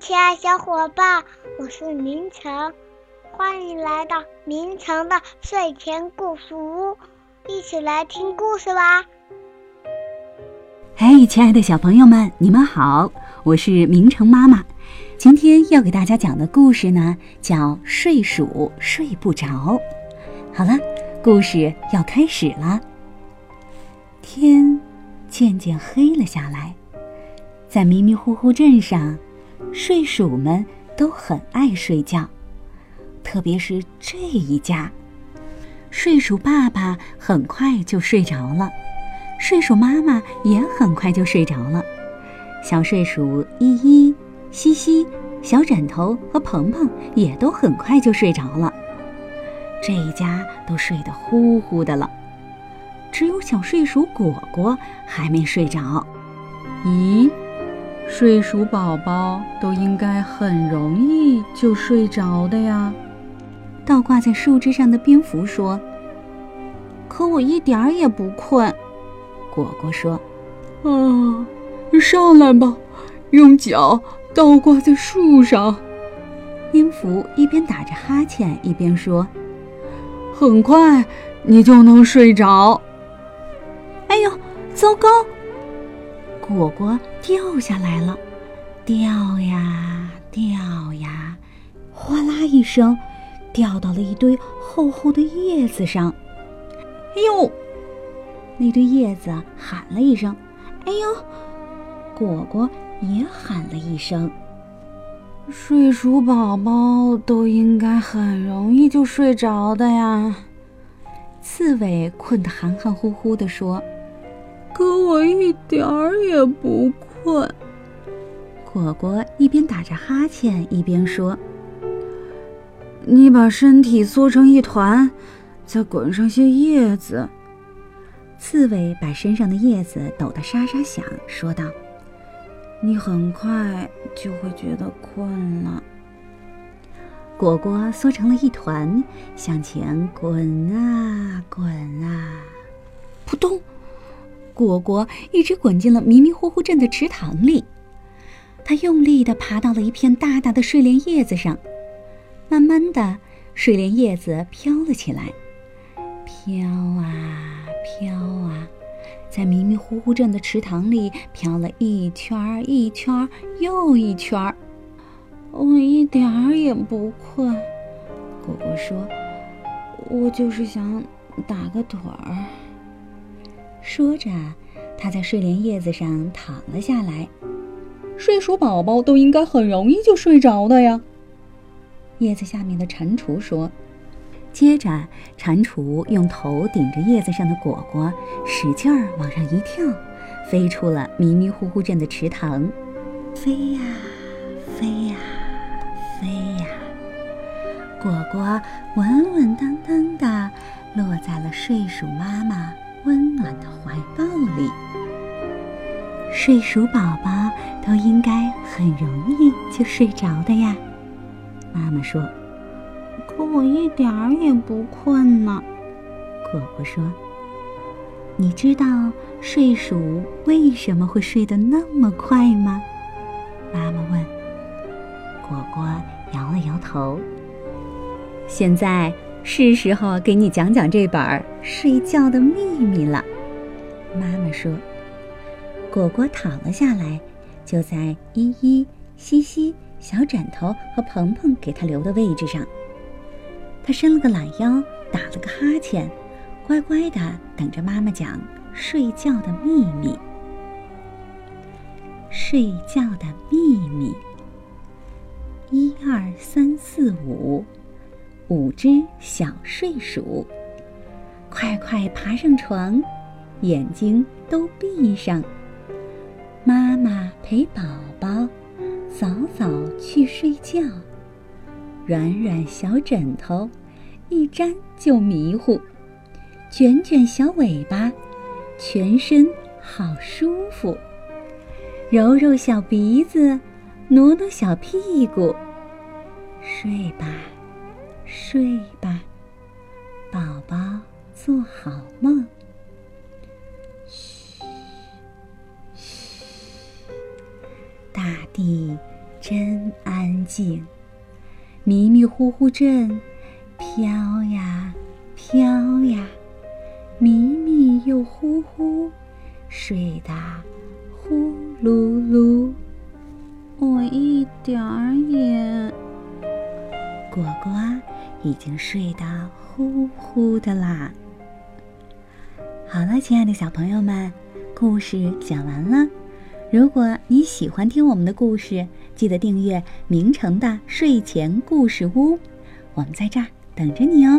亲爱小伙伴，我是明成，欢迎来到明成的睡前故事屋，一起来听故事吧。嘿，亲爱的小朋友们，你们好，我是明成妈妈。今天要给大家讲的故事呢，叫《睡鼠睡不着》。好了，故事要开始了。天渐渐黑了下来，在迷迷糊糊镇上，睡鼠们都很爱睡觉，特别是这一家。睡鼠爸爸很快就睡着了。睡鼠妈妈也很快就睡着了，小睡鼠依依、西西、小枕头和鹏鹏也都很快就睡着了。这一家都睡得呼呼的了，只有小睡鼠果果还没睡着。咦，睡鼠宝宝都应该很容易就睡着的呀。倒挂在树枝上的蝙蝠说：“可我一点儿也不困。”果果说：“啊，上来吧，用脚倒挂在树上。”蝙蝠一边打着哈欠一边说：“很快你就能睡着。”哎呦，糟糕！果果掉下来了，掉呀掉呀，哗啦一声，掉到了一堆厚厚的叶子上。哎呦！那堆叶子喊了一声：“哎呦！”果果也喊了一声。睡鼠宝宝都应该很容易就睡着的呀。刺猬困得含含糊糊地说：“我一点儿也不困。”果果一边打着哈欠一边说：“你把身体缩成一团，再滚上些叶子。”刺猬把身上的叶子抖得沙沙响，说道：“你很快就会觉得困了。”果果缩成了一团，向前滚啊滚啊，扑通！果果一直滚进了迷迷糊糊镇的池塘里。他用力地爬到了一片大大的睡莲叶子上，慢慢的，睡莲叶子飘了起来，飘啊。飘啊，在迷迷糊糊镇的池塘里飘了一圈儿一圈儿又一圈儿，我一点儿也不困。果果说：“我就是想打个盹儿。”说着，他在睡莲叶子上躺了下来。睡鼠宝宝都应该很容易就睡着的呀。叶子下面的蟾蜍说。接着，蟾蜍用头顶着叶子上的果果，使劲儿往上一跳，飞出了迷迷糊糊镇的池塘。飞呀，飞呀，飞呀，果果稳稳当当的落在了睡鼠妈妈温暖的怀抱里。睡鼠宝宝都应该很容易就睡着的呀，妈妈说。可我一点儿也不困呢，果果说：“你知道睡鼠为什么会睡得那么快吗？”妈妈问。果果摇了摇头。现在是时候给你讲讲这本《睡觉的秘密》了，妈妈说。果果躺了下来，就在依依、西西、小枕头和鹏鹏给他留的位置上。他伸了个懒腰，打了个哈欠，乖乖的等着妈妈讲睡觉的秘密。睡觉的秘密：一二三四五，五只小睡鼠，快快爬上床，眼睛都闭上。妈妈陪宝宝早早去睡觉。软软小枕头，一沾就迷糊；卷卷小尾巴，全身好舒服。揉揉小鼻子，挪挪小屁股。睡吧，睡吧，宝宝做好梦。嘘，嘘，大地真安静。迷迷糊糊阵，飘呀飘呀，迷迷又糊糊，睡得呼噜噜。我一点儿也……果果已经睡得呼呼的啦。好了，亲爱的小朋友们，故事讲完了。如果你喜欢听我们的故事，记得订阅明成的睡前故事屋，我们在这儿等着你哦。